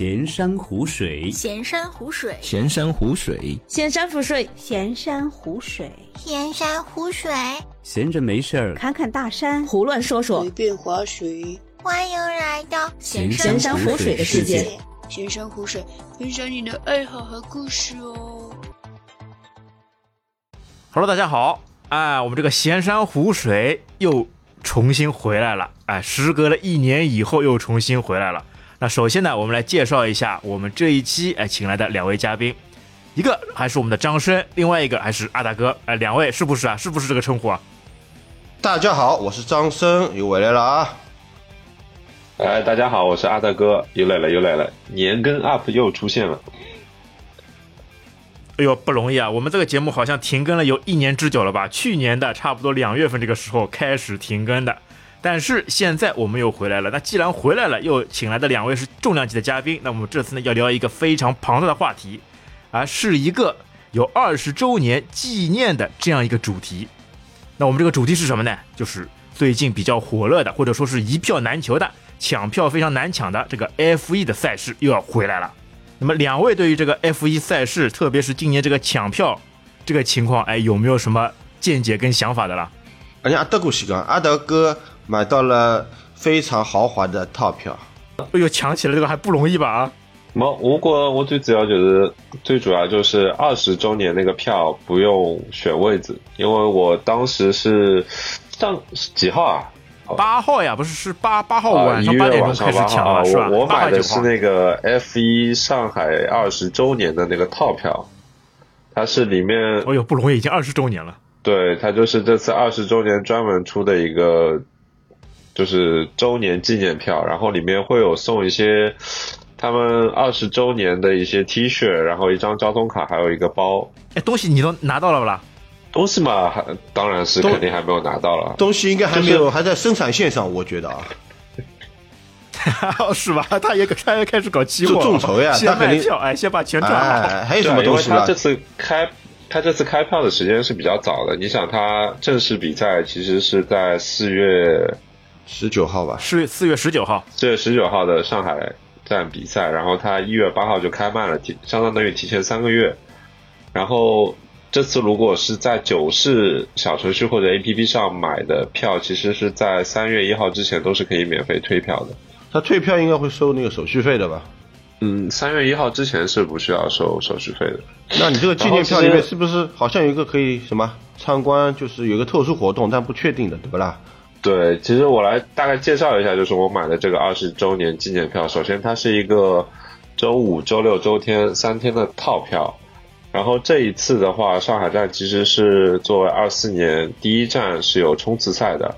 闲山湖水，闲山湖水，闲山湖水，闲山湖水，闲山湖水，闲山湖水。闲着没事儿，侃侃大山，胡乱说说，随便划水。欢迎来到闲山湖水的世界。闲山湖水，分享你的爱好和故事哦。Hello，大家好，哎，我们这个闲山湖水又重新回来了，哎，时隔了一年以后又重新回来了。那首先呢，我们来介绍一下我们这一期哎请来的两位嘉宾，一个还是我们的张生，另外一个还是阿大哥，哎，两位是不是啊？是不是这个称呼啊？大家好，我是张生，又回来了啊！哎，大家好，我是阿大哥，又来了又来了，年更 UP 又出现了。哎呦，不容易啊！我们这个节目好像停更了有一年之久了吧？去年的差不多两月份这个时候开始停更的。但是现在我们又回来了。那既然回来了，又请来的两位是重量级的嘉宾，那我们这次呢要聊一个非常庞大的话题，啊，是一个有二十周年纪念的这样一个主题。那我们这个主题是什么呢？就是最近比较火热的，或者说是一票难求的、抢票非常难抢的这个 F 一的赛事又要回来了。那么两位对于这个 F 一赛事，特别是今年这个抢票这个情况，哎，有没有什么见解跟想法的了？而且阿德哥是讲，阿德哥。买到了非常豪华的套票，哎呦，抢起来这个还不容易吧？啊，没？不过我最主要就是最主要就是二十周年那个票不用选位置，因为我当时是上几号啊？八号呀，不是是八八号晚上八点钟开始抢啊？我我买的是那个 F 一上海二十周年的那个套票，它是里面，哎呦，不容易，已经二十周年了。对，它就是这次二十周年专门出的一个。就是周年纪念票，然后里面会有送一些他们二十周年的一些 T 恤，然后一张交通卡，还有一个包。哎，东西你都拿到了不啦？东西嘛，还当然是肯定还没有拿到了。东西应该还没有，还在生产线上，我觉得啊。是吧？他也他也开始搞期货，众筹呀，先卖票，哎，先把钱赚好。还有什么东西他这次开他这次开票的时间是比较早的，你想，他正式比赛其实是在四月。十九号吧，是四月十九号，四月十九号的上海站比赛，然后他一月八号就开卖了，提相当于提前三个月。然后这次如果是在九市小程序或者 APP 上买的票，其实是在三月一号之前都是可以免费退票的。他退票应该会收那个手续费的吧？嗯，三月一号之前是不需要收手续费的。那你这个纪念票里面是不是好像有一个可以什么参观，就是有个特殊活动，但不确定的，对不啦？对，其实我来大概介绍一下，就是我买的这个二十周年纪念票。首先，它是一个周五、周六、周天三天的套票。然后这一次的话，上海站其实是作为二四年第一站是有冲刺赛的，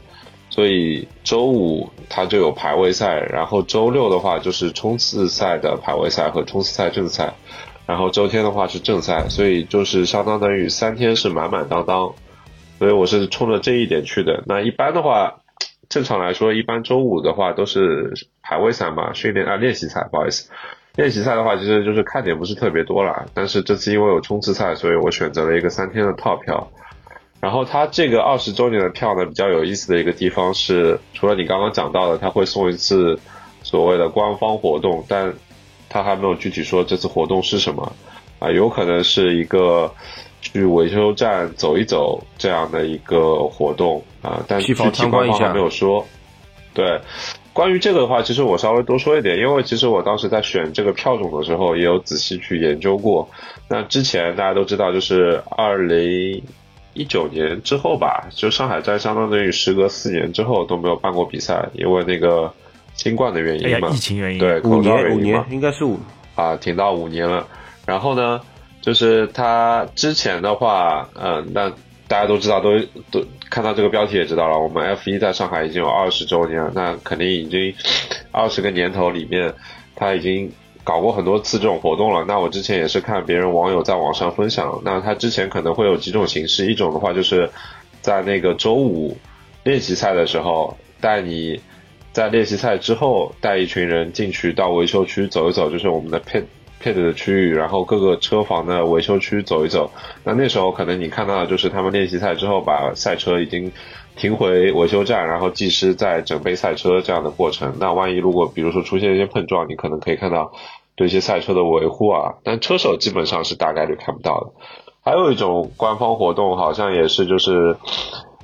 所以周五它就有排位赛，然后周六的话就是冲刺赛的排位赛和冲刺赛正赛，然后周天的话是正赛，所以就是相当等于三天是满满当当。所以我是冲着这一点去的。那一般的话，正常来说，一般周五的话都是排位赛嘛，训练啊练习赛，不好意思，练习赛的话其实就是看点不是特别多了。但是这次因为有冲刺赛，所以我选择了一个三天的套票。然后它这个二十周年的票呢，比较有意思的一个地方是，除了你刚刚讲到的，它会送一次所谓的官方活动，但它还没有具体说这次活动是什么啊，有可能是一个。去维修站走一走这样的一个活动啊，但具体官方还没有说。对，关于这个的话，其实我稍微多说一点，因为其实我当时在选这个票种的时候，也有仔细去研究过。那之前大家都知道，就是二零一九年之后吧，就上海站相当于时隔四年之后都没有办过比赛，因为那个新冠的原因嘛，疫情原因，对，口罩原因嘛应该是五啊，停到五年了。然后呢？就是他之前的话，嗯，那大家都知道，都都看到这个标题也知道了。我们 F 一在上海已经有二十周年了，那肯定已经二十个年头里面，他已经搞过很多次这种活动了。那我之前也是看别人网友在网上分享，那他之前可能会有几种形式，一种的话就是在那个周五练习赛的时候，带你在练习赛之后带一群人进去到维修区走一走，就是我们的 pit。配置的区域，然后各个车房的维修区走一走。那那时候可能你看到的就是他们练习赛之后把赛车已经停回维修站，然后技师在准备赛车这样的过程。那万一如果比如说出现一些碰撞，你可能可以看到对一些赛车的维护啊，但车手基本上是大概率看不到的。还有一种官方活动，好像也是就是，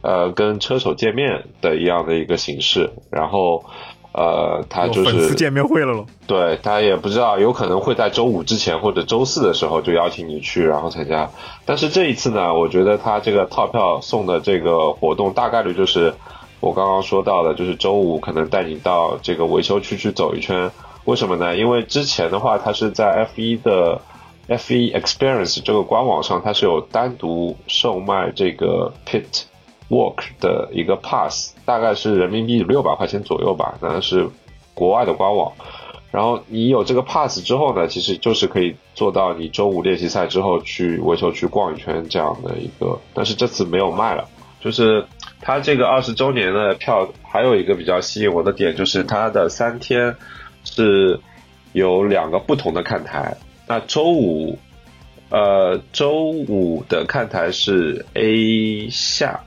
呃，跟车手见面的一样的一个形式，然后。呃，他就是粉丝见面会了咯。对他也不知道，有可能会在周五之前或者周四的时候就邀请你去，然后参加。但是这一次呢，我觉得他这个套票送的这个活动大概率就是我刚刚说到的，就是周五可能带你到这个维修区去走一圈。为什么呢？因为之前的话，他是在 F1 的 F1 Experience 这个官网上，它是有单独售卖这个 Pit。Work 的一个 pass 大概是人民币六百块钱左右吧，那是国外的官网。然后你有这个 pass 之后呢，其实就是可以做到你周五练习赛之后去维修区逛一圈这样的一个。但是这次没有卖了，就是它这个二十周年的票还有一个比较吸引我的点，就是它的三天是有两个不同的看台。那周五，呃，周五的看台是 A 下。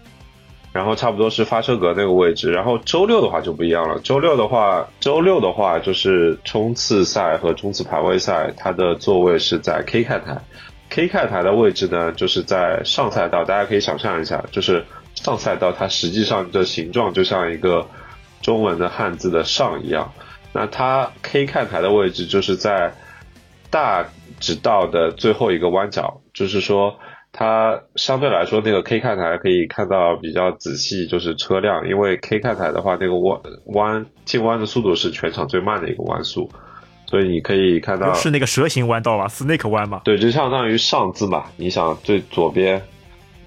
然后差不多是发车格那个位置，然后周六的话就不一样了。周六的话，周六的话就是冲刺赛和冲刺排位赛，它的座位是在 K 看台。K 看台的位置呢，就是在上赛道，大家可以想象一下，就是上赛道它实际上的形状就像一个中文的汉字的上一样。那它 K 看台的位置就是在大直道的最后一个弯角，就是说。它相对来说，那个 K 看台可以看到比较仔细，就是车辆，因为 K 看台的话，那个弯弯进弯的速度是全场最慢的一个弯速，所以你可以看到是那个蛇形弯道吧，Snake 弯嘛。对，就相当于上字嘛。你想最左边，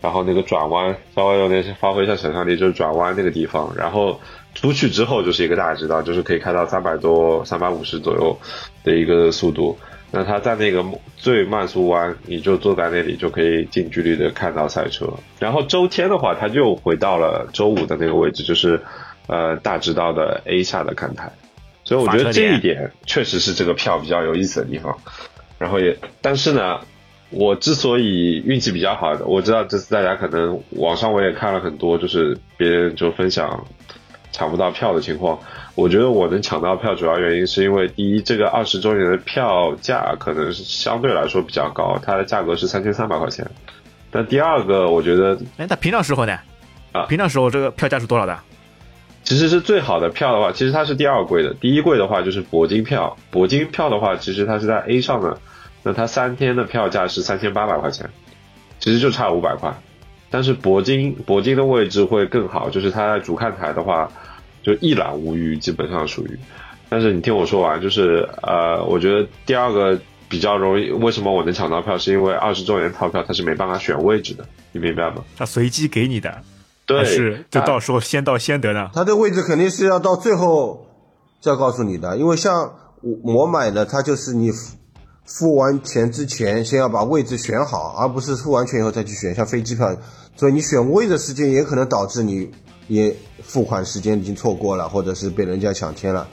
然后那个转弯，稍微有点发挥一下想象力，就是转弯那个地方，然后出去之后就是一个大直道，就是可以开到三百多、三百五十左右的一个速度。那他在那个最慢速弯，你就坐在那里就可以近距离的看到赛车。然后周天的话，他就回到了周五的那个位置，就是呃大直道的 A 下的看台。所以我觉得这一点确实是这个票比较有意思的地方。然后也，但是呢，我之所以运气比较好的，我知道这次大家可能网上我也看了很多，就是别人就分享抢不到票的情况。我觉得我能抢到票，主要原因是因为第一，这个二十周年的票价可能是相对来说比较高，它的价格是三千三百块钱。但第二个，我觉得，哎，那平常时候呢？啊，平常时候这个票价是多少的？其实是最好的票的话，其实它是第二贵的，第一贵的话就是铂金票。铂金票的话，其实它是在 A 上的，那它三天的票价是三千八百块钱，其实就差五百块。但是铂金铂金的位置会更好，就是它在主看台的话。就一览无余，基本上属于。但是你听我说完，就是呃，我觉得第二个比较容易。为什么我能抢到票？是因为二十周年套票它是没办法选位置的，你明白吗？它随机给你的，对，是就到时候先到先得呢。它的位置肯定是要到最后再告诉你的，因为像我我买的，它就是你付完钱之前先要把位置选好，而不是付完钱以后再去选。像飞机票，所以你选位的时间也可能导致你。也付款时间已经错过了，或者是被人家抢签了，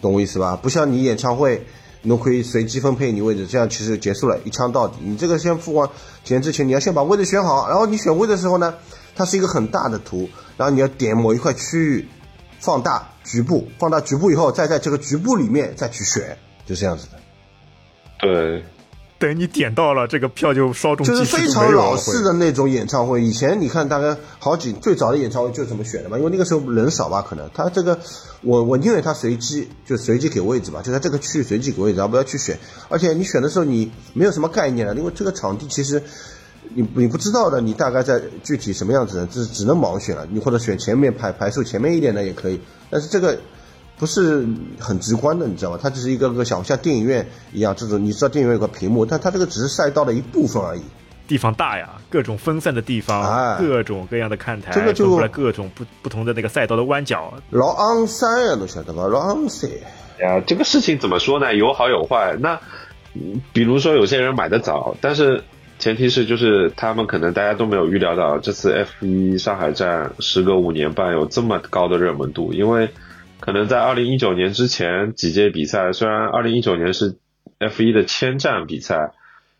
懂我意思吧？不像你演唱会，你都可以随机分配你位置，这样其实结束了，一枪到底。你这个先付完钱之前，你要先把位置选好，然后你选位的时候呢，它是一个很大的图，然后你要点某一块区域，放大局部，放大局部以后，再在这个局部里面再去选，就这样子的。对。等你点到了，这个票就稍纵就是非常老式的那种演唱会。以前你看，大概好几最早的演唱会就这么选的嘛，因为那个时候人少吧，可能他这个我我宁愿他随机就随机给位置吧，就在这个区域随机给位置，而不要去选。而且你选的时候你没有什么概念了，因为这个场地其实你你不知道的，你大概在具体什么样子，只只能盲选了。你或者选前面排排数前面一点的也可以，但是这个。不是很直观的，你知道吗？它只是一个个小像电影院一样，这种你知道电影院有个屏幕，但它这个只是赛道的一部分而已。地方大呀，各种分散的地方，各种各样的看台，这个就各种不不同的那个赛道的弯角。老昂山呀，都晓得吧？老昂山呀，这个事情怎么说呢？有好有坏。那比如说有些人买的早，但是前提是就是他们可能大家都没有预料到这次 F 一上海站时隔五年半有这么高的热门度，因为。可能在二零一九年之前几届比赛，虽然二零一九年是 F 一的千站比赛，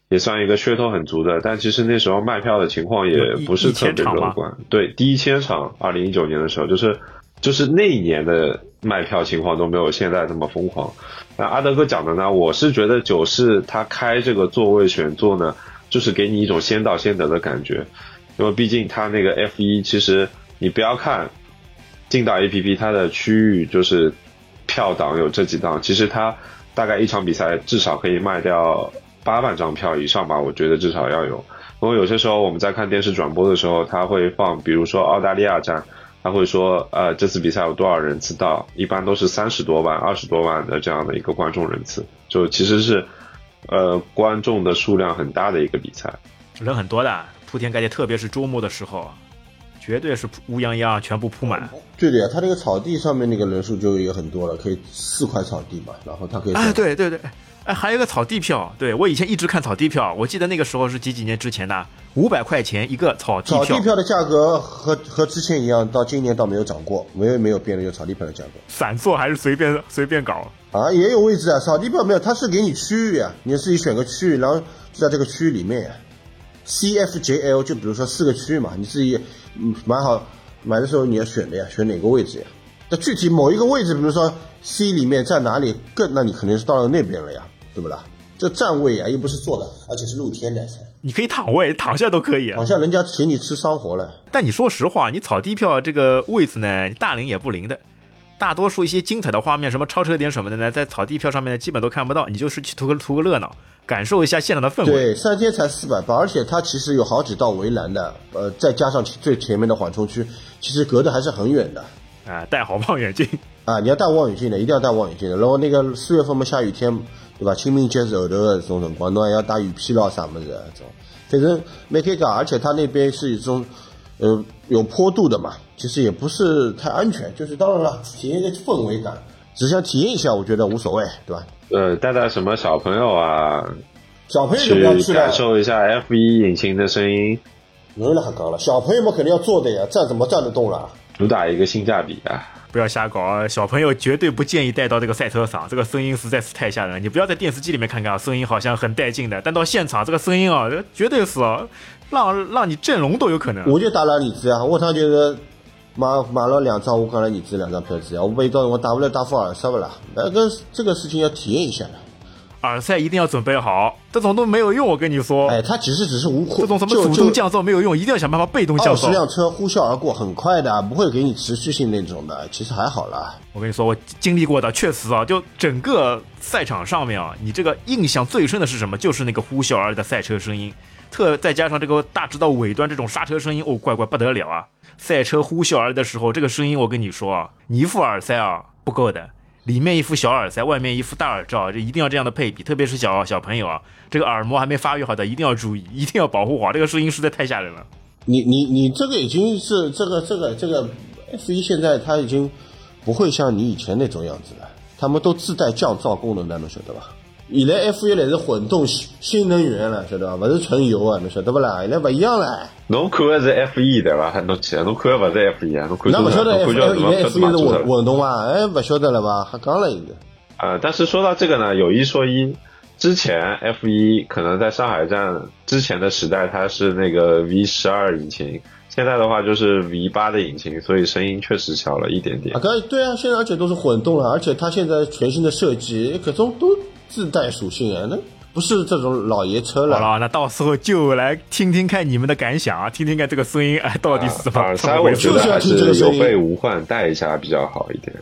也算一个噱头很足的，但其实那时候卖票的情况也不是特别乐观。对，第一千场，二零一九年的时候，就是就是那一年的卖票情况都没有现在这么疯狂。那阿德哥讲的呢，我是觉得九世他开这个座位选座呢，就是给你一种先到先得的感觉，因为毕竟他那个 F 一，其实你不要看进到 A P P 它的区域就是票档有这几档，其实它大概一场比赛至少可以卖掉八万张票以上吧，我觉得至少要有。因为有些时候我们在看电视转播的时候，他会放，比如说澳大利亚站，他会说，呃，这次比赛有多少人次到，一般都是三十多万、二十多万的这样的一个观众人次，就其实是，呃，观众的数量很大的一个比赛。人很多的，铺天盖地，特别是周末的时候，绝对是乌泱泱，全部铺满。对的呀，他这个草地上面那个人数就也很多了，可以四块草地嘛，然后他可以哎，对对对，哎，还有个草地票，对我以前一直看草地票，我记得那个时候是几几年之前的，五百块钱一个草地票，草地票的价格和和之前一样，到今年倒没有涨过，没有没有变了，有草地票的价格。散座还是随便随便搞啊？也有位置啊，草地票没有，它是给你区域啊，你自己选个区域，然后就在这个区域里面呀。C F J L 就比如说四个区域嘛，你自己嗯买好买的时候你要选的呀，选哪个位置呀？那具体某一个位置，比如说 C 里面在哪里更，那你肯定是到了那边了呀，对不啦？这站位啊，又不是坐的，而且是露天的，你可以躺位，躺下都可以。躺下人家请你吃烧活了。但你说实话，你草地票这个位置呢，大灵也不灵的。大多数一些精彩的画面，什么超车点什么的呢，在草地票上面呢，基本都看不到。你就是去图个图个热闹，感受一下现场的氛围。对，三天才四百八，而且它其实有好几道围栏的，呃，再加上最前面的缓冲区，其实隔得还是很远的。啊，戴好望远镜啊！你要戴望远镜的，一定要戴望远镜的。然后那个四月份嘛，下雨天，对吧？清明节是后头的这种辰光，侬还要带雨披咯啥么子这种。反正没开讲，而且它那边是一种，呃，有坡度的嘛。其实也不是太安全，就是当然了，体验一个氛围感，只想体验一下，我觉得无所谓，对吧？呃，带带什么小朋友啊，小朋友就不要去了，感受一下 F 一引擎的声音。没了很高了，小朋友们肯定要坐的呀，站怎么站得动了？主打一个性价比啊！不要瞎搞啊！小朋友绝对不建议带到这个赛车场，这个声音实在是太吓人了。你不要在电视机里面看看啊，声音好像很带劲的，但到现场这个声音啊，绝对是啊，让让你震聋都有可能。我就打了例子啊，我他就是。买买了两张，我刚才你这两张票子呀，我没到我打不了打副耳塞不啦？那个这个事情要体验一下的。耳塞一定要准备好，这种都没有用，我跟你说。哎，它其实只是无这种什么主动降噪没有用，一定要想办法被动降噪。二十辆车呼啸而过，很快的，不会给你持续性那种的，其实还好啦。我跟你说，我经历过的，确实啊，就整个赛场上面啊，你这个印象最深的是什么？就是那个呼啸而来的赛车声音，特再加上这个大直道尾端这种刹车声音，哦，乖乖不得了啊！赛车呼啸而来的时候，这个声音我跟你说啊，你一副耳塞啊不够的，里面一副小耳塞，外面一副大耳罩，这一定要这样的配比，特别是小小朋友啊，这个耳膜还没发育好的，一定要注意，一定要保护好，这个声音实在太吓人了。你你你这个已经是这个这个这个 F 一现在它已经不会像你以前那种样子了，他们都自带降噪功能的，侬晓得吧？现在 F 一来是混动新新能源了，晓得吧？不是纯油啊，侬晓得不啦？现在不一样了。侬看的是 F 一对吧？侬去，侬看的不是 F 一啊？侬看那不晓得 F 一现在 F 一是混混动啊？哎，不晓得了吧？还讲了一个。呃，但是说到这个呢，有一说一，之前 F 一可能在上海站之前的时代，它是那个 V 十二引擎，现在的话就是 V 八的引擎，所以声音确实小了一点点。啊，对啊，现在而且都是混动了，而且它现在全新的设计，各种都。自带属性啊，那不是这种老爷车了。好了，那到时候就来听听看你们的感想啊，听听看这个声音哎到底是怎么。耳塞我觉得还是有备无患，带一下比较好一点。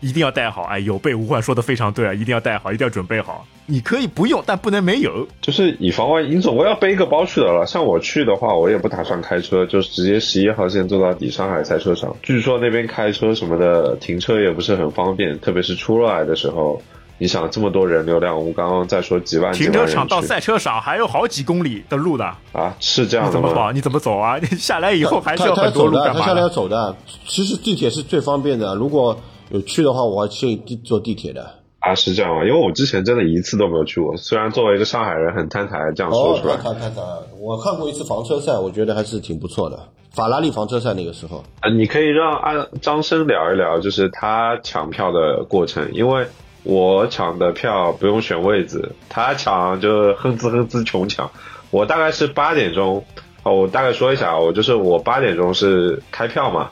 一定要带好，哎，有备无患说的非常对啊，一定要带好，一定要准备好。你可以不用，但不能没有。就是以防万一，你总归要背一个包去的了。像我去的话，我也不打算开车，就直接十一号线坐到底上海赛车场。据说那边开车什么的，停车也不是很方便，特别是出来的时候。你想这么多人流量，我们刚刚在说几万停车场到赛车场还有好几公里的路的啊，是这样的吗？你怎么跑？你怎么走啊？你 下来以后还是要很多路的。他下来要走的。其实地铁是最方便的。如果有去的话，我建议地坐地铁的。啊，是这样吗？因为我之前真的一次都没有去过。虽然作为一个上海人，很摊台这样说出来。看看看，我看过一次房车赛，我觉得还是挺不错的。法拉利房车赛那个时候啊，你可以让阿张生聊一聊，就是他抢票的过程，因为。我抢的票不用选位置，他抢就哼哧哼哧穷抢。我大概是八点钟，哦，我大概说一下，我就是我八点钟是开票嘛，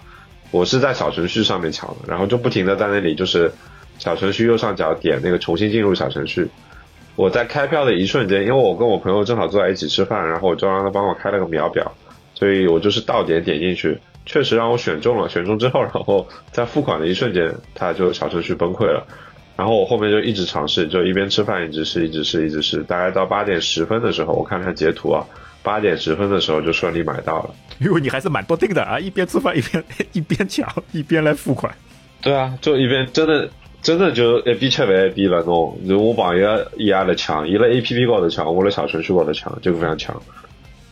我是在小程序上面抢的，然后就不停的在那里就是小程序右上角点那个重新进入小程序。我在开票的一瞬间，因为我跟我朋友正好坐在一起吃饭，然后我就让他帮我开了个秒表，所以我就是到点点进去，确实让我选中了。选中之后，然后在付款的一瞬间，他就小程序崩溃了。然后我后面就一直尝试，就一边吃饭一直试，一直试，一直试。大概到八点十分的时候，我看看截图啊，八点十分的时候就顺利买到了。因为你还是蛮多定的啊，一边吃饭一边一边抢，一边来付款。对啊，就一边真的真的就一边吃饭一边来弄。就我朋友伊也来抢，伊辣 A P P 高头抢，我辣小程序高头抢，就非常抢。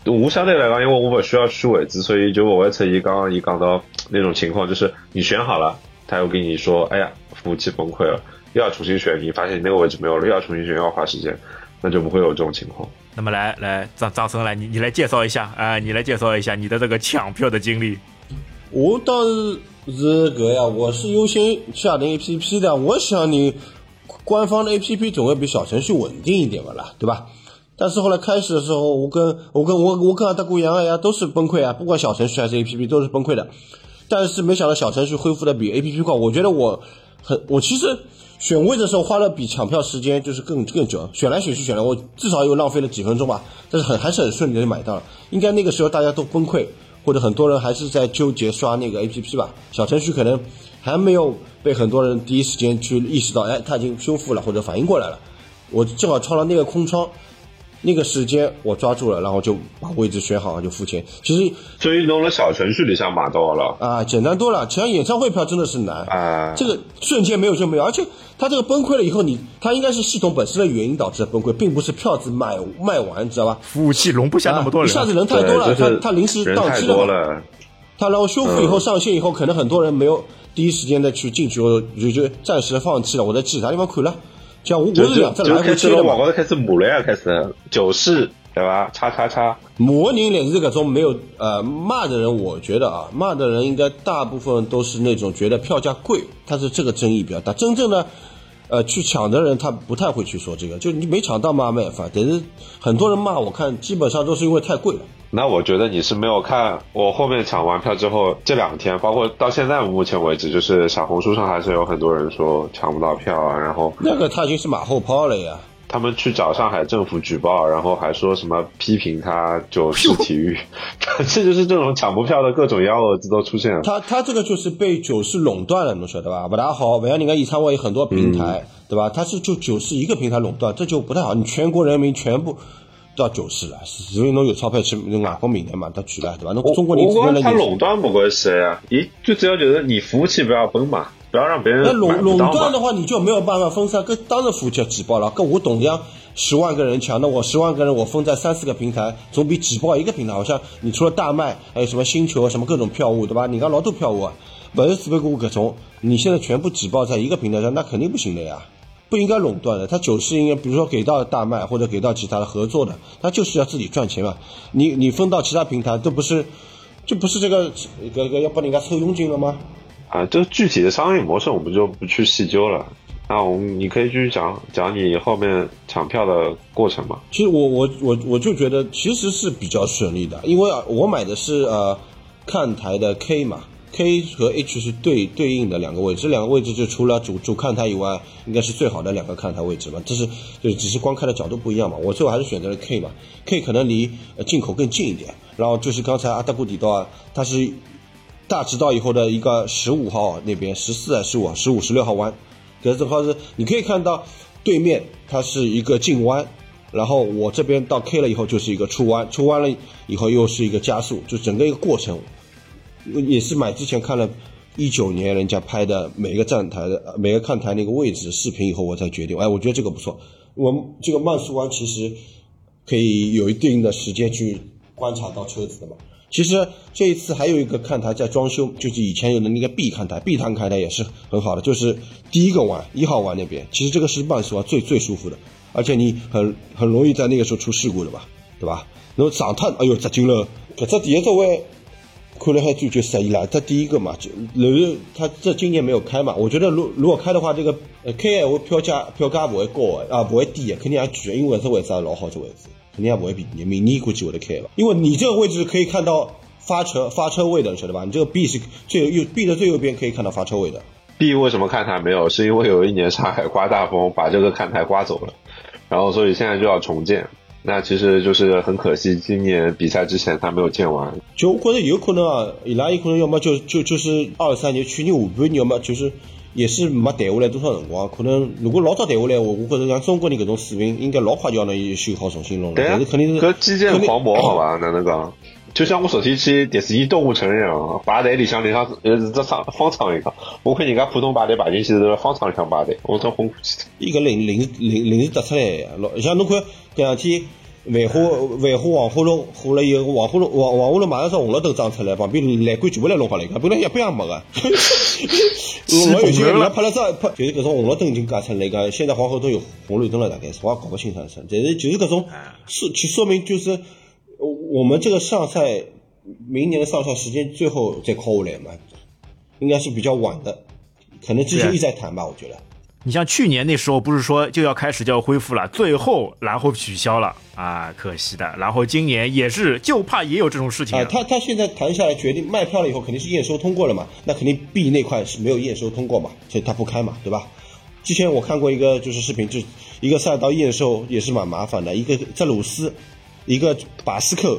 我相对来讲，因为我不需要输位置，所以就不会出伊刚刚伊讲到那种情况，就是你选好了，他又跟你说，哎呀，服务器崩溃了，又要重新选，你发现你那个位置没有了，又要重新选，又要花时间，那就不会有这种情况。那么来来，张张生来，你你来介绍一下啊、你来介绍一下你的这个抢票的经历。我当时是搿呀，我是优先下的 A P P 的，我想你官方的 A P P 总会比小程序稳定一点吧啦，对吧？但是后来开始的时候，我跟我跟我我跟大姑一样呀，都是崩溃啊，不管小程序还是 A P P 都是崩溃的。但是没想到小程序恢复的比 A P P 快，我觉得我很我其实选位的时候花了比抢票时间就是更更久，选来选去选来，我至少又浪费了几分钟吧，但是很还是很顺利的就买到了。应该那个时候大家都崩溃，或者很多人还是在纠结刷那个 A P P 吧，小程序可能还没有被很多人第一时间去意识到，哎，它已经修复了或者反应过来了。我正好抄了那个空窗，那个时间我抓住了，然后就把位置选好就付钱。其实所以弄了小程序里向买到了啊，简单多了。抢演唱会票真的是难啊这个瞬间没有就没有，而且它这个崩溃了以后，你它应该是系统本身的原因导致的崩溃，并不是票子卖卖完，知道吧？服务器容不下那么多人，啊一下子人太多了，对，就是它它临时宕机了。它然后修复以后上线以后，可能很多人没有第一时间的去进去，我就就暂时放弃了。我在其他地方看了，像我我就是两次来回切的嘛往。高头开始骂了呀，开始九四对吧？叉叉叉，骂人也是搿种没有呃骂的人，我觉得啊，骂的人应该大部分都是那种觉得票价贵，但是这个争议比较大。真正的呃去抢的人，他不太会去说这个，就你没抢到嘛没办法。但是很多人骂，我看基本上都是因为太贵了。那我觉得你是没有看我后面抢完票之后这两天，包括到现在目前为止，就是小红书上还是有很多人说抢不到票啊，然后那个他已经是马后炮了呀。他们去找上海政府举报，然后还说什么批评他九市体育，这就是这种抢不票的各种幺蛾子都出现了。他他这个就是被九市垄断了，侬晓得吧？不大好。不像人家演唱会有很多平台，对吧？他是就九市一个平台垄断，这就不太好。你全国人民全部到九市了，所以侬有钞票去外国名单嘛，他去了，对吧？侬中国人我光他只能来垄断不关系呀，咦，最主要就是你服务器不要崩嘛，不要让别人那垄。垄断的话，你就没有办法分散，跟当然服务器要挤爆了。跟我懂这样十万个人抢，那我十万个人我分在三四个平台，总比挤爆一个平台好。像你除了大麦，还有什么星球，什么各种票务，对吧？你看老多票务啊，不是只不过搿种，你现在全部挤爆在一个平台上，那肯定不行的呀。不应该垄断的，他九是应该，比如说给到大麦或者给到其他的合作的，他就是要自己赚钱嘛。你你分到其他平台，都不是，就不是这个这个要帮人家抽佣金了吗？啊，这具体的商业模式我们就不去细究了。那我们你可以继续讲讲你后面抢票的过程嘛？其实我我我我就觉得其实是比较顺利的，因为我买的是呃看台的 K 嘛，K 和 H 是对对应的两个位置，这两个位置就除了主主看台以外，应该是最好的两个看台位置嘛。这是就只是光看的角度不一样嘛。我最后还是选择了 K 嘛，K 可能离进口更近一点。然后就是刚才阿达古提到啊，它是大直道以后的一个十五号那边，十四还是十五、十五、十六号弯。可是这块是你可以看到对面它是一个进弯，然后我这边到 K 了以后就是一个出弯，出弯了以后又是一个加速，就整个一个过程，也是买之前看了一九年人家拍的每个站台的每个看台那个位置视频以后，我才决定，哎，我觉得这个不错。我这个慢速弯其实可以有一定的时间去观察到车子的嘛。其实这一次还有一个看台在装修，就是以前有的那个 B 看台，B 看台也是很好的，就是第一个弯一号弯那边，其实这个是慢速最最舒服的，而且你很很容易在那个时候出事故的吧，对吧？然后上趟，哎呦，砸进了，搿只第一座位看了还就就适意了，这第一个嘛，就然后他这今年没有开嘛，我觉得如如果开的话，这个呃开闲话票价票价不会高啊，不会低，肯定也贵，因为这位置老好这位置。肯定也不会比你明年估计会得开了，因为你这个位置可以看到发车发车位的，晓得吧？你这个 B 是最右 B 的最右边可以看到发车位的。B 为什么看台没有？是因为有一年上海刮大风，把这个看台刮走了，然后所以现在就要重建。那其实就是很可惜，今年比赛之前他没有建完。就我觉得有可能啊，伊拉有可能要么就就就是二三年去年下半年，要么就是也是没谈下来多少辰光。可能如果老早谈下来，我我觉着像中国人搿种水平，应该老快就要能修好重新弄了。但是肯定是搿基建肯定黄渤好吧？哪能讲？就像我昨天去迪士尼动物城一样，排队里向里向呃这商方舱一样，我看人家普通排队排进去是方舱里向排队，我真昏过去。伊搿临临临临时搭出来呀，老像侬看搿两天万花万花黄花龙火了以后，黄花龙黄黄花龙马上从红绿灯装出来，旁边栏杆全部来弄好了，本来一边也没个。老有些人家拍了照，拍就是搿种红绿灯已经架出来个，现在黄河都有红绿灯了，大概是我也搞不清爽是，但是就是搿种说去说明就是呃我们这个上赛明年的上赛时间最后再靠下来嘛，应该是比较晚的，可能之前一直在谈吧，我觉得。你像去年那时候不是说就要开始就要恢复了，最后然后取消了啊，可惜的。然后今年也是就怕也有这种事情啊，他他现在谈下来决定卖票了以后，肯定是验收通过了嘛，那肯定 B 那块是没有验收通过嘛，所以他不开嘛，对吧？之前我看过一个就是视频，就一个赛道验收也是蛮麻烦的，一个在鲁斯，一个巴斯克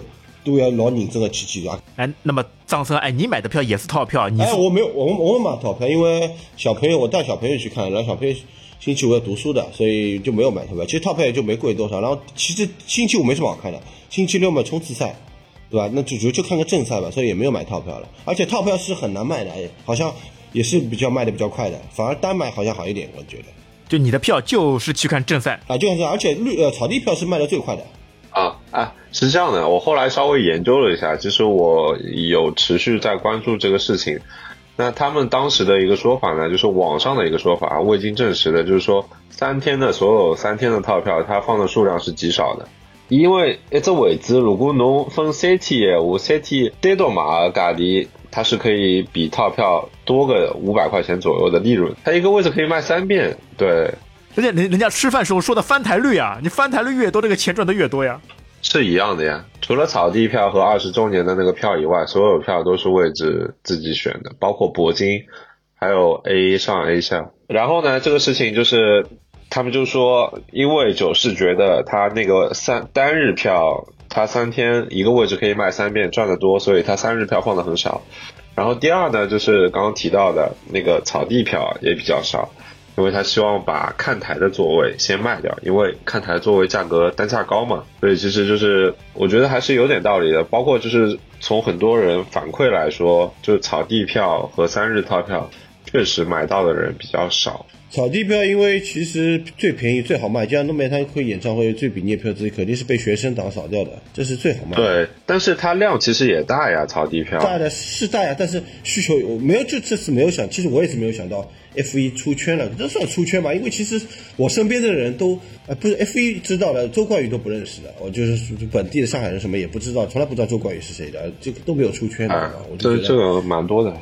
都要老认真的去记录啊。哎，那么张生，哎，你买的票也是套票，你哎，我没有，我我们买套票，因为小朋友我带小朋友去看，然后小朋友星期五要读书的，所以就没有买套票。其实套票也就没贵多少。然后其实星期五没什么好看的，星期六嘛冲刺赛，对吧？那就就就看个正赛吧，所以也没有买套票了。而且套票是很难卖的，哎好像也是比较卖的比较快的，反而单买好像好一点，我觉得。就你的票就是去看正赛，啊，就是而且绿呃草地票是卖的最快的。啊啊，是这样的，我后来稍微研究了一下，其实我有持续在关注这个事情。那他们当时的一个说法呢，就是网上的一个说法，未经证实的，就是说三天的所有三天的套票，它放的数量是极少的。因为一只位置，如果侬分三天的话，三天单独买的价钿，它是可以比套票多个五百块钱左右的利润。它一个位置可以卖三遍，对，人家人人家吃饭时候说的翻台率啊，你翻台率越多，这个钱赚的越多呀。是一样的呀，除了草地票和二十周年的那个票以外，所有票都是位置自己选的，包括铂金，还有 A 上 A 下。然后呢，这个事情就是他们就说，因为九世觉得他那个三单日票，他三天一个位置可以卖三遍，赚得多，所以他三日票放的很少。然后第二呢，就是刚刚提到的那个草地票也比较少。因为他希望把看台的座位先卖掉，因为看台座位价格单价高嘛，所以其实就是我觉得还是有点道理的。包括就是从很多人反馈来说，就是草地票和三日套票确实买到的人比较少。草地票因为其实最便宜最好卖，就像侬每趟看演唱会最便宜的票子肯定是被学生党扫掉的，这是最好卖的。对，但是它量其实也大呀，草地票。大的是大呀，但是需求有没有？就这次没有想，其实我也是没有想到 F 一出圈了，这算出圈吧？因为其实我身边的人都呃不是 F 一知道的，周冠宇都不认识的，我就是本地的上海人什么也不知道，从来不知道周冠宇是谁的，这个都没有出圈的。啊我，就觉得这这个蛮多的。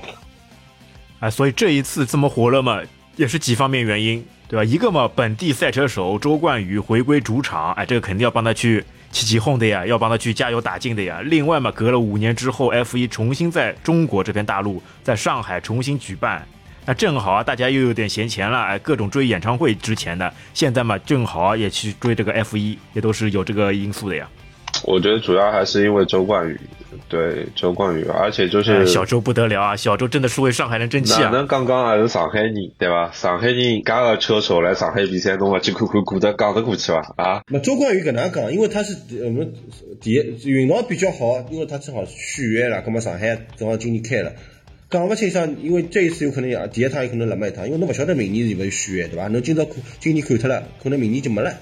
啊，所以这一次这么火热嘛，也是几方面原因，对吧？一个嘛，本地赛车手周冠宇回归主场，哎，这个肯定要帮他去起起哄的呀，要帮他去加油打劲的呀。另外嘛，隔了五年之后，F 一重新在中国这片大陆，在上海重新举办，那正好啊，大家又有点闲钱了，哎，各种追演唱会之前的，现在嘛，正好也去追这个 F 一，也都是有这个因素的呀。我觉得主要还是因为周冠宇，对周冠宇，而且就是、小周不得了啊，小周真的是为上海人争气啊。哪能刚刚还是上海人，对吧？上海人家个车手来上海比赛，侬勿去看看，过得讲得过去伐？啊，那周冠宇搿能讲，因为他是我们第一运道比较好，因为他正好续约了，葛么上海正好今年开了。讲勿清爽，因为这一次有可能也第一趟有可能辣么一趟，因为侬勿晓得明年是勿是续约，对伐？侬今朝看今年看脱了，可能明年就没了。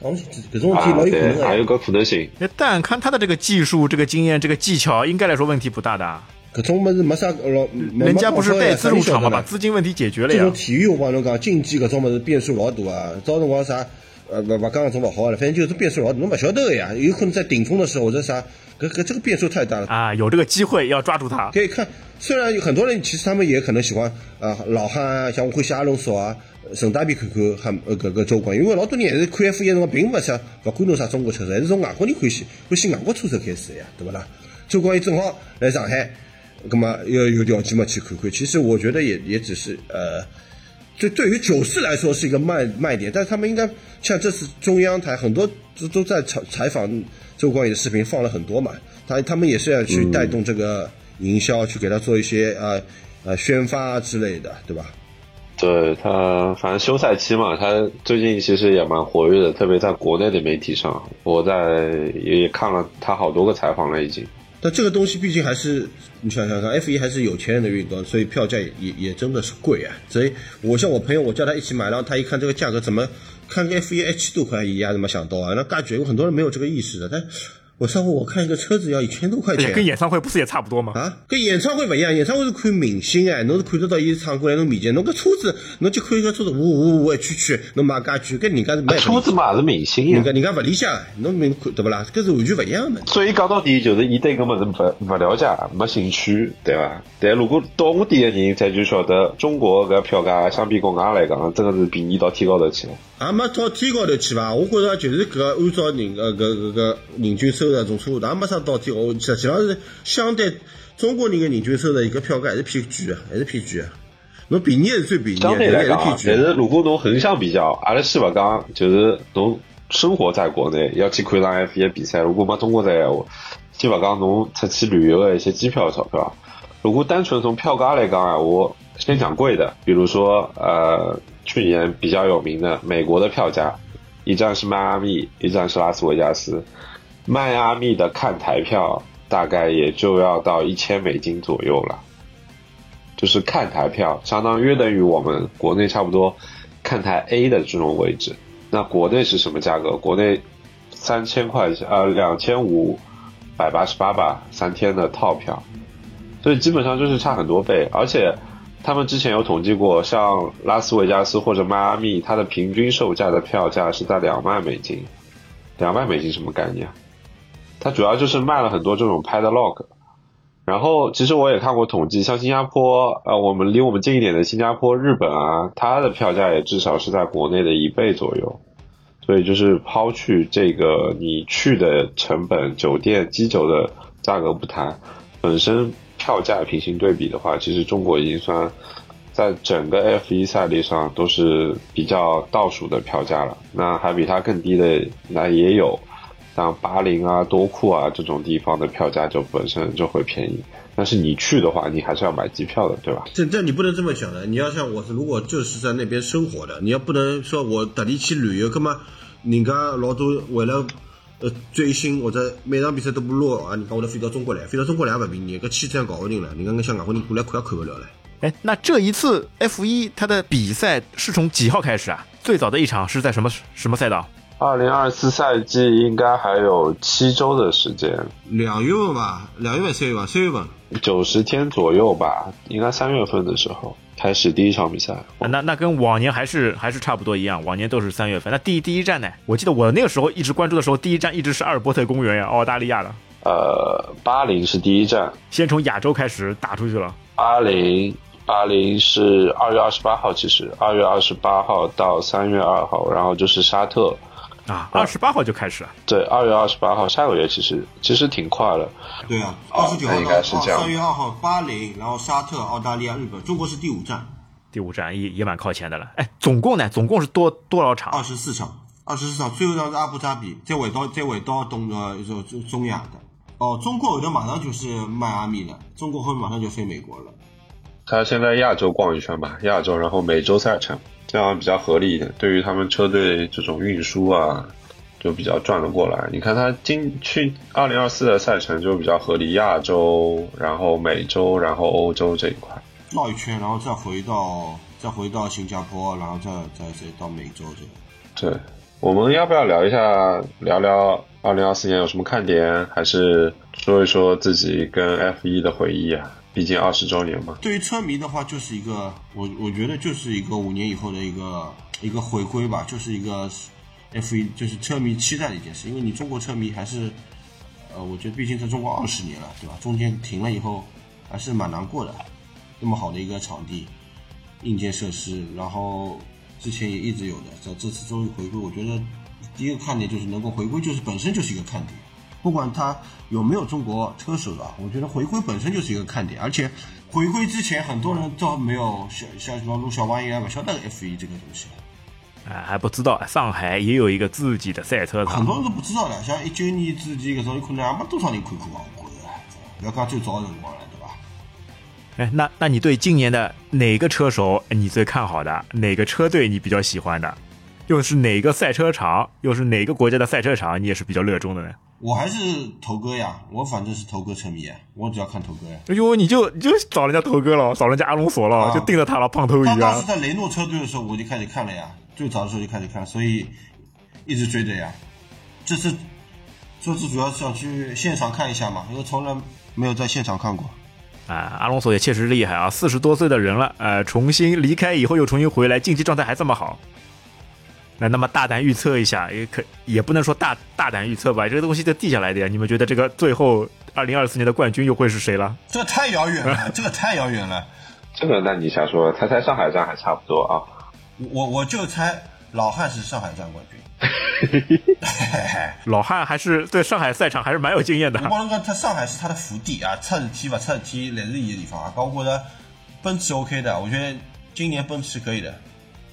讲勿清搿种事体啊老有可能对，还有个。可能性。那但看他的这个技术、这个经验、这个技巧，应该来说问题不大的啊。搿种物事没啥老，人家不是带资入场嘛，把？资金问题解决了呀这种。体育我帮侬讲，竞技搿种物事变数老大啊，到辰光啥，呃，勿勿讲搿种勿好了，反正就是变数老大，侬勿晓得个呀，有可能在顶峰的时候或者啥，搿搿这个变数太大了。啊，有这个机会要抓住他。可以看，虽然有很多人其实他们也可能喜欢啊、老汉啊，像我欢喜阿隆索啊，顺带便看看汉呃搿个周冠，因为老多人还是看 F 一辰光并勿啥勿管侬啥中国车手，还是从外国人欢喜欢喜外国车手开始的呀，对勿啦？周光宇正好来上海，那么有有条件嘛去看看。其实我觉得也也只是呃，就对于九四来说是一个卖卖点，但是他们应该像这次中央台很多都都在采采访周光宇的视频放了很多嘛，他他们也是要去带动这个营销，去给他做一些呃呃宣发之类的，对吧？对他，反正休赛期嘛，他最近其实也蛮活跃的，特别在国内的媒体上，我在也看了他好多个采访了，已经。但这个东西毕竟还是你想想看，F 一还是有钱人的运动，所以票价也也真的是贵啊。所以我像我朋友，我叫他一起买，然后他一看这个价格，怎么看个 F 一 H 都可以一样，怎么想到啊？那感觉有很多人没有这个意识的，但。我上回我看一个车子要一千多块钱，跟演唱会不是也差不多吗？啊，跟演唱会不一样，演唱会是看明星哎，侬是看得到伊唱过来侬面前，侬个车子侬就看一个车子呜呜呜一圈圈，侬买家具跟人家是买车子嘛是明星呀，人家人家不理想，侬明看对不啦？搿是完全不一样的。所以讲到底就是伊对搿物事不不了解，没兴趣，对伐？但如果到我底的人，才就晓得中国搿票价相比国外来讲，真的是便宜到天高头去了。也没到天高头去吧？我觉着就是搿按照人呃搿搿个人均收入种差不多，也没啥到天高。实际上是相对中国人的人均收入，一个票价还是偏贵啊，还是偏贵啊。侬便宜还是最便宜，相对来讲，但是如果侬横向比较，阿拉先勿讲，就是侬生活在国内要去看场 F 一比赛，如果没通过这闲话，先勿讲侬出去旅游的一些机票钞票，如果单纯从票价来讲啊，我先讲贵的，比如说呃。去年比较有名的美国的票价，一站是迈阿密，一站是拉斯维加斯。迈阿密的看台票大概也就要到一千美金左右了，就是看台票，相当约等于我们国内差不多看台 A 的这种位置。那国内是什么价格？国内三千块钱，呃，两千五百八十八吧，三天的套票，所以基本上就是差很多倍，而且。他们之前有统计过，像拉斯维加斯或者迈阿密，它的平均售价的票价是在两万美金。两万美金什么概念？它主要就是卖了很多这种 padlock。然后，其实我也看过统计，像新加坡，呃，我们离我们近一点的新加坡、日本啊，它的票价也至少是在国内的一倍左右。所以，就是抛去这个你去的成本、酒店、机酒的价格不谈，本身。票价平行对比的话，其实中国已经算在整个 F 一赛历上都是比较倒数的票价了。那还比它更低的，那也有，像巴林啊、多库啊这种地方的票价就本身就会便宜。但是你去的话，你还是要买机票的，对吧？这这你不能这么讲的。你要像我，如果就是在那边生活的，你要不能说我特地去旅游，干嘛人家老多为了。呃，追星或者每场比赛都不落啊！你讲我得飞到中国来，飞到中国来也不便宜，搿签证搞不定了。你看看像外国人过来看也看不了了。哎，那这一次 F 一它的比赛是从几号开始啊？最早的一场是在什么什么赛道？二零二四赛季应该还有七周的时间。两月份吧，两月份、三月份、三月份，九十天左右吧，应该三月份的时候。开始第一场比赛，那那跟往年还是还是差不多一样，往年都是三月份。那第第一站呢？我记得我那个时候一直关注的时候，第一站一直是阿尔伯特公园呀，澳大利亚的。呃，巴林是第一站，先从亚洲开始打出去了。巴林，巴林是二月二十八号，其实二月二十八号到三月二号，然后就是沙特。啊，二十八号就开始了。对，二月二十八号，下个月其实其实挺快了。对啊，二十九号应该是这样三月二号，巴林，然后沙特、澳大利亚、日本，中国是第五站。第五站也也蛮靠前的了。哎，总共呢？总共是多多少场？二十四场，二十四场，最后一场是阿布扎比，再回到再回到东呃中中亚的。哦，中国后头马上就是迈阿密了，中国后面马上就飞美国了。他先在亚洲逛一圈吧，亚洲，然后美洲赛程。这样比较合理一点，对于他们车队这种运输啊，就比较转得过来。你看他今去二零二四的赛程就比较合理，亚洲，然后美洲，然后欧洲这一块绕一圈，然后再回到再回到新加坡，然后再再再到美洲这。对，我们要不要聊一下，聊聊二零二四年有什么看点，还是说一说自己跟 F 一的回忆啊？毕竟二十周年嘛，对于车迷的话，就是一个我我觉得就是一个五年以后的一个一个回归吧，就是一个 F 一就是车迷期待的一件事。因为你中国车迷还是，呃，我觉得毕竟在中国二十年了，对吧？中间停了以后，还是蛮难过的。那么好的一个场地，硬件设施，然后之前也一直有的，在这次终于回归，我觉得第一个看点就是能够回归，就是本身就是一个看点。不管他有没有中国车手的，我觉得回归本身就是一个看点，而且回归之前很多人都没有像像什么陆小王一样不晓得 F 一这个东西，哎，还不知道上海也有一个自己的赛车场。很多人都不知道的。像一九年之前搿种有可能也没多少人看过啊，我觉得，不要讲最早的辰光了，对吧？哎，那那你对今年的哪个车手你最看好的？哪个车队你比较喜欢的？又是哪个赛车场？又是哪个国家的赛车场？你也是比较热衷的呢？我还是头哥呀，我反正是头哥车迷啊，我只要看头哥呀。哎呦，你就你就找人家头哥了，找人家阿隆索了，啊就盯着他了，胖头鱼啊他当时！在雷诺车队的时候，我就开始看了呀，最早的时候就开始看，所以一直追着呀。这次这次主要是想去现场看一下嘛，因为从来没有在现场看过。啊，阿隆索也确实厉害啊，四十多岁的人了，呃，重新离开以后又重新回来，竞技状态还这么好。那那么大胆预测一下，也可也不能说大大胆预测吧，这个东西就定下来的呀。你们觉得这个最后二零二四年的冠军又会是谁了？这个太遥远了，这个太遥远了。这个那你瞎说，猜猜上海站还差不多啊。我我就猜老汉是上海站冠军。老汉还是对上海赛场还是蛮有经验的我。帮侬讲，他上海是他的福地啊，出事体勿出事体，来是伊的地方啊。包括他奔驰 OK 的，我觉得今年奔驰可以的。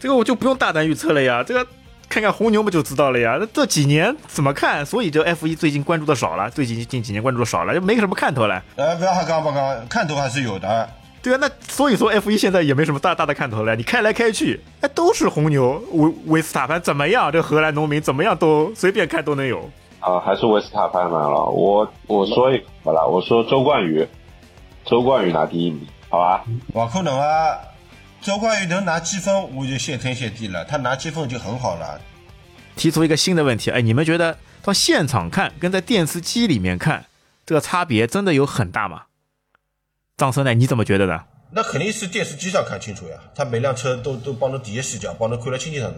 这个我就不用大胆预测了呀，这个看看红牛不就知道了呀？那这几年怎么看？所以这 F 一最近关注的少了，最近近几年关注的少了，就没什么看头了。呃，不要讲不讲，看头还是有的。对啊，那所以说 F 一现在也没什么大大的看头了。你开来开去，哎，都是红牛、维维斯塔潘怎么样？这荷兰农民怎么样都随便看都能有。啊，还是维斯塔潘来了。我我说一个好了，我说周冠宇，周冠宇拿第一名，好吧？不可能啊！周冠宇能拿积分，我就谢天谢地了。他拿积分就很好了。提出一个新的问题，哎，你们觉得到现场看跟在电视机里面看这个差别真的有很大吗？张生呢？你怎么觉得呢？那肯定是电视机上看清楚呀，他每辆车都都帮侬第一视角，帮侬看得清清楚楚。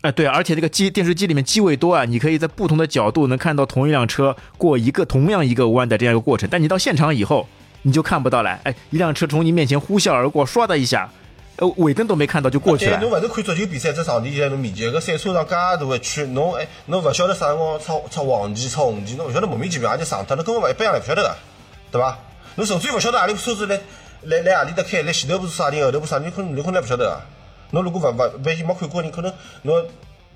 哎，对啊，而且这个机电视机里面机位多啊，你可以在不同的角度能看到同一辆车过一个同样一个弯的这样一个过程。但你到现场以后，你就看不到了。哎，一辆车从你面前呼啸而过，唰的一下，呃，尾灯都没看到就过去了对，。侬勿是看足球比赛，只场地就在侬面前，搿赛车场介大个圈，侬哎，侬勿晓得啥辰光出出黄旗、出红旗，侬勿晓得莫名其妙也就上脱，侬根本勿一般也勿晓得个，对伐？侬甚至于勿晓得何里部车子来来来何里搭开，来前头部是啥人，后头部啥人，可能侬可能也勿晓得个。侬如果勿勿万一没看过人，可能侬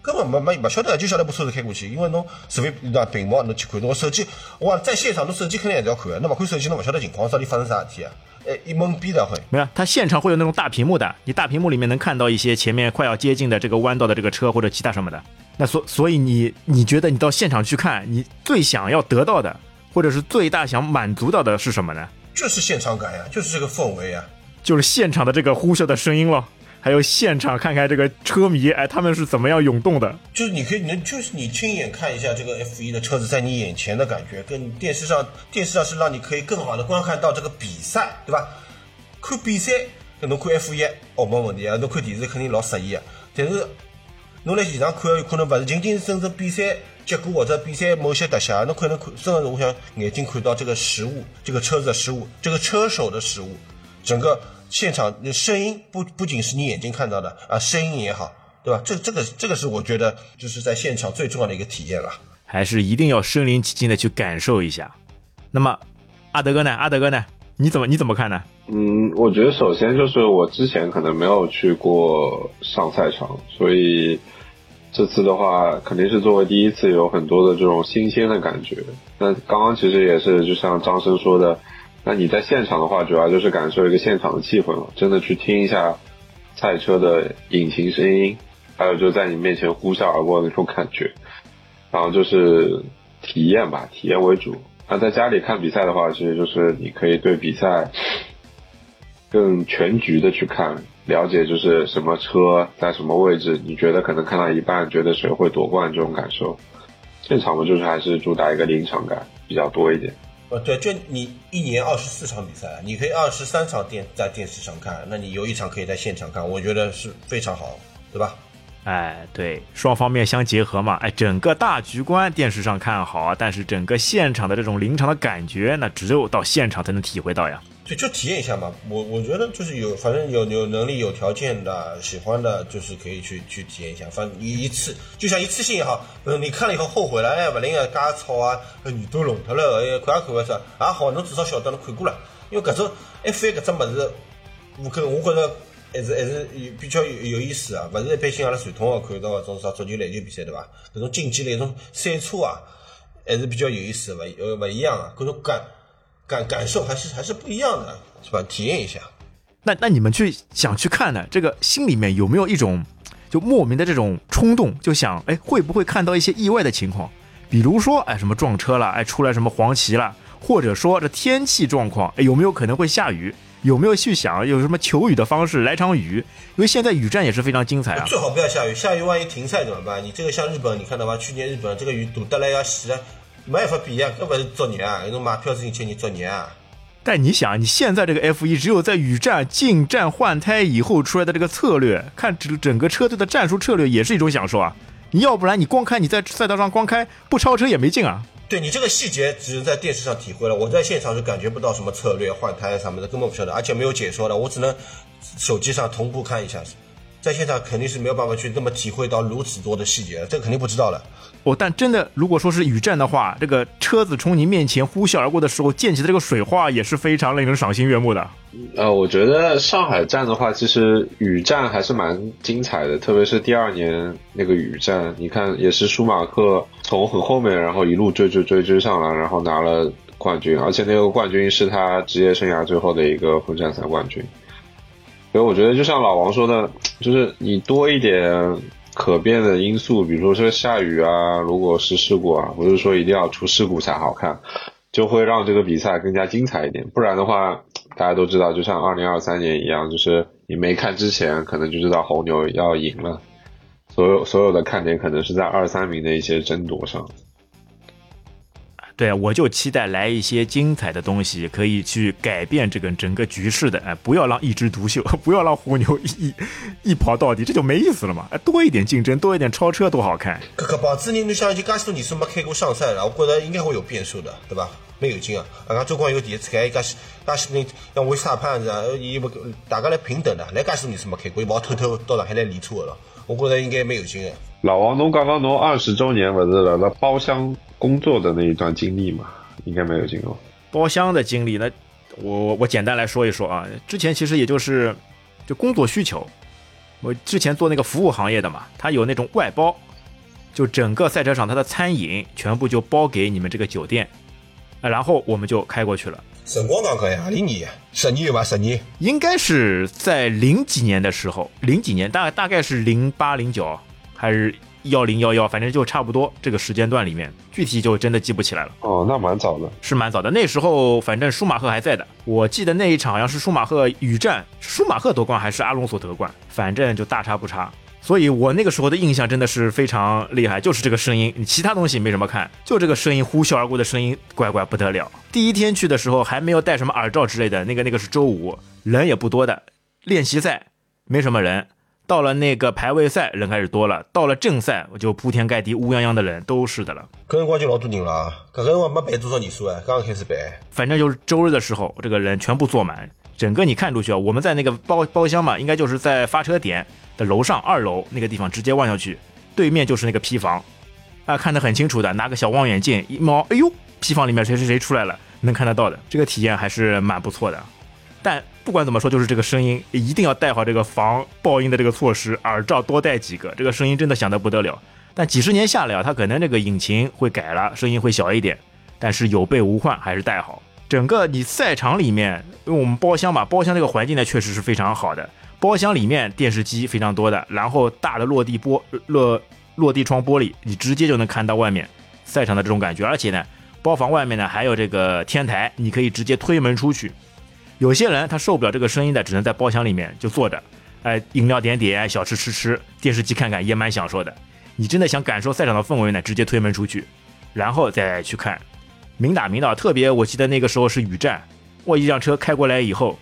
根本没没不晓得，就晓得把车子开过去，因为侬除非对伐屏幕侬去看，侬手机，我讲在现场侬手机肯定还是要看的，侬不看手机侬不晓得情况到底发生啥事体啊？哎，一懵逼的会。没有，它现场会有那种大屏幕的，你大屏幕里面能看到一些前面快要接近的这个弯道的这个车或者其他什么的。那所所以你你觉得你到现场去看，你最想要得到的，或者是最大想满足到的是什么呢？就是现场感呀，就是这个氛围呀。就是现场的这个呼啸的声音了，还有现场看看这个车迷，哎，他们是怎么样涌动的。就是你可以，能就是你亲眼看一下这个 F 1的车子在你眼前的感觉，跟电视上电视上是让你可以更好的观看到这个比赛，对吧？看比赛，跟侬看 F 1哦没问题啊，侬看电视肯定老适意啊。但是侬来现场看，有可能不是仅仅是真正比赛结果或者比赛某些特效，侬可能看真的是我想眼睛看到这个实物，这个车子的实物，这个车手的实物，整个现场那声音不不仅是你眼睛看到的啊，声音也好，对吧？这这个这个是我觉得就是在现场最重要的一个体验了。还是一定要身临其境的去感受一下。那么，阿德哥呢？阿德哥呢？你怎么你怎么看呢？嗯，我觉得首先就是我之前可能没有去过上赛场，所以这次的话肯定是作为第一次，有很多的这种新鲜的感觉。那刚刚其实也是就像张生说的，那你在现场的话，主要就是感受一个现场的气氛了，真的去听一下赛车的引擎声音，还有就在你面前呼啸而过那种感觉，然后就是体验吧，体验为主。那在家里看比赛的话，其实就是你可以对比赛更全局的去看，了解就是什么车在什么位置，你觉得可能看到一半，觉得谁会夺冠这种感受。现场嘛，就是还是主打一个临场感比较多一点。呃，对，就你一年二十四场比赛，你可以二十三场电在电视上看，那你有一场可以在现场看，我觉得是非常好，对吧？哎，对，双方面相结合嘛，哎，整个大局观电视上看好，但是整个现场的这种临场的感觉，那只有到现场才能体会到呀。就就体验一下嘛。我我觉得就是有，反正有有能力、有条件的、喜欢的，就是可以去去体验一下。反正一一次，就像一次性也好，嗯，你看了以后后悔了，哎，勿灵个加吵啊，耳朵聋脱了，哎，看也看勿着，也好，侬至少晓得侬看过了。因为搿种 F 一搿只物事，我觉我觉着还是还是比较有有意思啊，勿是一般性阿拉传统个看到搿种啥足球、篮球比赛对伐？搿种竞技类、种赛车啊，还是比较有意思，勿呃勿一样啊，搿种感感感受还是还是不一样的，是吧？体验一下。那那你们去想去看呢？这个心里面有没有一种就莫名的这种冲动，就想哎会不会看到一些意外的情况？比如说哎什么撞车了，哎出来什么黄旗了，或者说这天气状况，哎有没有可能会下雨？有没有去想有什么求雨的方式来场雨？因为现在雨战也是非常精彩啊。最好不要下雨，下雨万一停赛怎么办？你这个像日本，你看到吧？去年日本这个雨堵得来要死，没法比啊，搿勿是作孽啊！有种买票子进去你作孽啊！但你想，你现在这个 F 一只有在雨战、进站换胎以后出来的这个策略，看整整个车队的战术策略也是一种享受啊！你要不然你光开你在赛道上光开不超车也没劲啊！对你这个细节只能在电视上体会了，我在现场是感觉不到什么策略换胎什么的，根本不晓得，而且没有解说的，我只能手机上同步看一下，在现场肯定是没有办法去那么体会到如此多的细节，这肯定不知道了。哦，但真的，如果说是雨战的话，这个车子从你面前呼啸而过的时候，溅起的这个水花也是非常令人赏心悦目的。呃，我觉得上海站的话，其实雨战还是蛮精彩的，特别是第二年那个雨战，你看也是舒马克从很后面，然后一路追追追追上来，然后拿了冠军，而且那个冠军是他职业生涯最后的一个分站赛冠军。所以我觉得，就像老王说的，就是你多一点。可变的因素，比如说下雨啊，如果是事故啊，不是说一定要出事故才好看，就会让这个比赛更加精彩一点。不然的话，大家都知道，就像二零二三年一样，就是你没看之前，可能就知道红牛要赢了，所有所有的看点可能是在二三名的一些争夺上。对，我就期待来一些精彩的东西，可以去改变这个整个局势的。哎，不要让一枝独秀，不要让虎牛一一跑到底，这就没意思了嘛。哎，多一点竞争，多一点超车，多好看。搿个宝子人，你想已经介许多年数没开过上赛了，我觉得应该会有变数的，对吧？蛮有劲啊！啊，刚周光友第一次开，介许介许多人像为啥判是，伊不大家来平等的，来介许多年数没开过，伊跑偷偷到上海来练车了。我觉得应该蛮有劲的。老王，侬刚刚侬二十周年不是了那包厢。工作的那一段经历嘛，应该没有经过包厢的经历。那我我简单来说一说啊，之前其实也就是就工作需求，我之前做那个服务行业的嘛，他有那种外包，就整个赛车场它的餐饮全部就包给你们这个酒店，啊，然后我们就开过去了。辰光刚刚呀，零年，十年有吧？十年，应该是在零几年的时候，零几年大大概是零八零九还是？幺零幺幺，反正就差不多这个时间段里面，具体就真的记不起来了。哦，那蛮早的，是蛮早的。那时候反正舒马赫还在的，我记得那一场好像是舒马赫雨战，舒马赫夺冠还是阿隆索得冠，反正就大差不差。所以我那个时候的印象真的是非常厉害，就是这个声音，你其他东西没什么看，就这个声音呼啸而过的声音，乖乖不得了。第一天去的时候还没有戴什么耳罩之类的，那个那个是周五，人也不多的，练习赛没什么人。到了那个排位赛，人开始多了；到了正赛，我就铺天盖地、乌泱泱的人都是的了。搿辰光就老多人了，搿辰光没排多少人数啊，刚刚开始排。反正就是周日的时候，这个人全部坐满，整个你看出去啊，我们在那个包包厢嘛，应该就是在发车点的楼上二楼那个地方，直接望下去，对面就是那个批房，啊，看得很清楚的，拿个小望远镜一瞄，哎呦，批房里面谁谁谁出来了，能看得到的，这个体验还是蛮不错的。但不管怎么说，就是这个声音一定要带好这个防爆音的这个措施，耳罩多带几个，这个声音真的响得不得了。但几十年下来啊，它可能这个引擎会改了，声音会小一点，但是有备无患，还是带好。整个你赛场里面，因为我们包厢嘛，包厢这个环境呢确实是非常好的，包厢里面电视机非常多的，然后大的落地玻落落地窗玻璃，你直接就能看到外面赛场的这种感觉，而且呢，包房外面呢还有这个天台，你可以直接推门出去。有些人他受不了这个声音的，只能在包厢里面就坐着，哎，饮料点点，小吃吃吃，电视机看看，也蛮享受的。你真的想感受赛场的氛围呢，直接推门出去，然后再去看，明打明道。特别我记得那个时候是雨战，我一辆车开过来以后，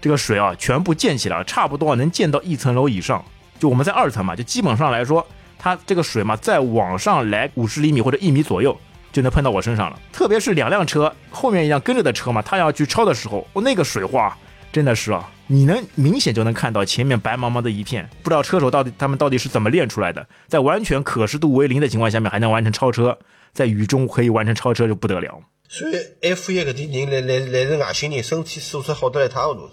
这个水啊全部溅起来，差不多能溅到一层楼以上。就我们在二层嘛，就基本上来说，它这个水嘛再往上来五十厘米或者一米左右，就能喷到我身上了。特别是两辆车后面一辆跟着的车嘛，他要去超的时候，我那个水花真的是啊，你能明显就能看到前面白茫茫的一片，不知道车手到底他们到底是怎么练出来的，在完全可视度为零的情况下面还能完成超车，在雨中可以完成超车就不得了。所以 F 一搿点人来来来自外星人，身体素质好得来一塌糊涂。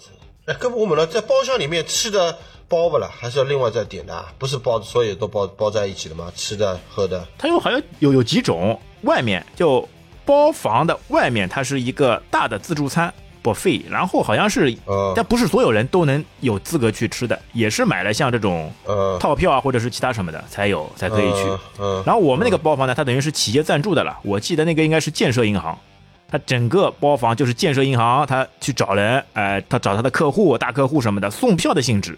哎，搿么我们了，在包厢里面吃的包不了？还是要另外再点的啊？不是包所有都包包在一起的吗？吃的喝的。它有好像有有几种，外面就包房的外面，它是一个大的自助餐 buffet，然后好像是，呃但不是所有人都能有资格去吃的，也是买了像这种呃，套票啊，或者是其他什么的才有才可以去。然后我们那个包房呢，它等于是企业赞助的了，我记得那个应该是建设银行，他整个包房就是建设银行，他去找人，哎、他找他的客户、大客户什么的送票的性质，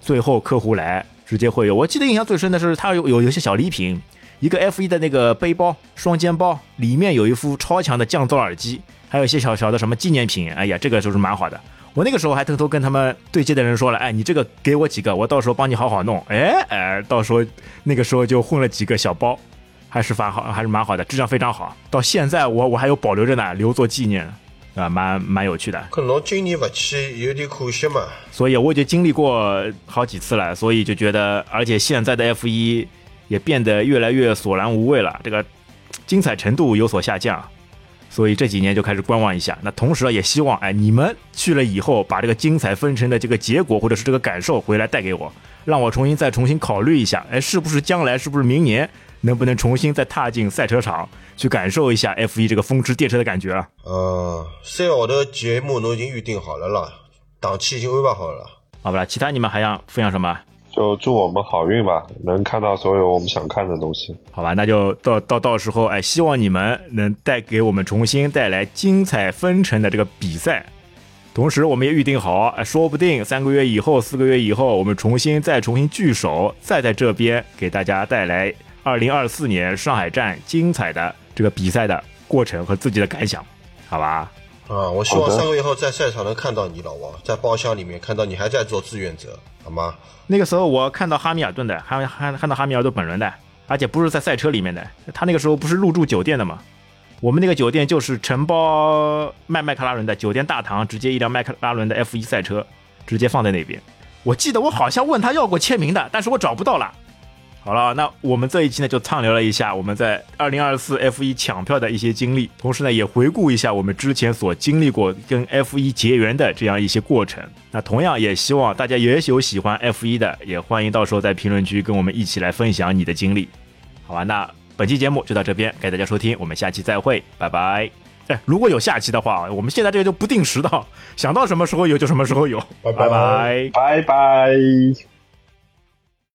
最后客户来直接会有。我记得印象最深的是他有有有一些小礼品，一个 F 1的那个背包双肩包，里面有一副超强的降噪耳机，还有一些小小的什么纪念品。哎呀，这个就是蛮好的。我那个时候还偷偷跟他们对接的人说了，哎，你这个给我几个，我到时候帮你好好弄。哎哎，到时候那个时候就混了几个小包，还是蛮好，还是蛮好的，质量非常好。到现在我我还有保留着呢，留作纪念，啊，蛮蛮有趣的。可能今年不去有点可惜嘛。所以我已经经历过好几次了，所以就觉得，而且现在的 F 一也变得越来越索然无味了，这个精彩程度有所下降，所以这几年就开始观望一下。那同时也希望，哎，你们去了以后，把这个精彩纷呈的这个结果或者是这个感受回来带给我，让我重新再重新考虑一下，哎，是不是将来，是不是明年能不能重新再踏进赛车场，去感受一下 F 一这个风驰电掣的感觉啊？嗯，三个号头节目侬已经预定好了啦，档期已经安排好了。好吧，其他你们还想分享什么？就祝我们好运吧，能看到所有我们想看的东西。好吧，那就到到到时候，哎，希望你们能带给我们重新带来精彩纷呈的这个比赛。同时，我们也预定好，哎，说不定三个月以后、四个月以后，我们重新再重新聚首，再在这边给大家带来二零二四年上海站精彩的这个比赛的过程和自己的感想，好吧？啊，我希望三个月后在赛场能看到你，老王，在包厢里面看到你还在做志愿者，好吗？那个时候我看到哈密尔顿的，还还看到哈密尔顿本人的，而且不是在赛车里面的，他那个时候不是入住酒店的吗？我们那个酒店就是承包卖迈克拉伦的酒店大堂，直接一辆迈克拉伦的 F 1赛车直接放在那边。我记得我好像问他要过签名的，但是我找不到了。好了，那我们这一期呢就畅聊了一下我们在二零二四 F 一抢票的一些经历，同时呢也回顾一下我们之前所经历过跟 F 一结缘的这样一些过程。那同样也希望大家也有喜欢 F 一的，也欢迎到时候在评论区跟我们一起来分享你的经历。好吧，那本期节目就到这边，感谢大家收听，我们下期再会，拜拜。哎，如果有下期的话，我们现在这个就不定时的，想到什么时候有就什么时候有，拜拜拜拜拜拜。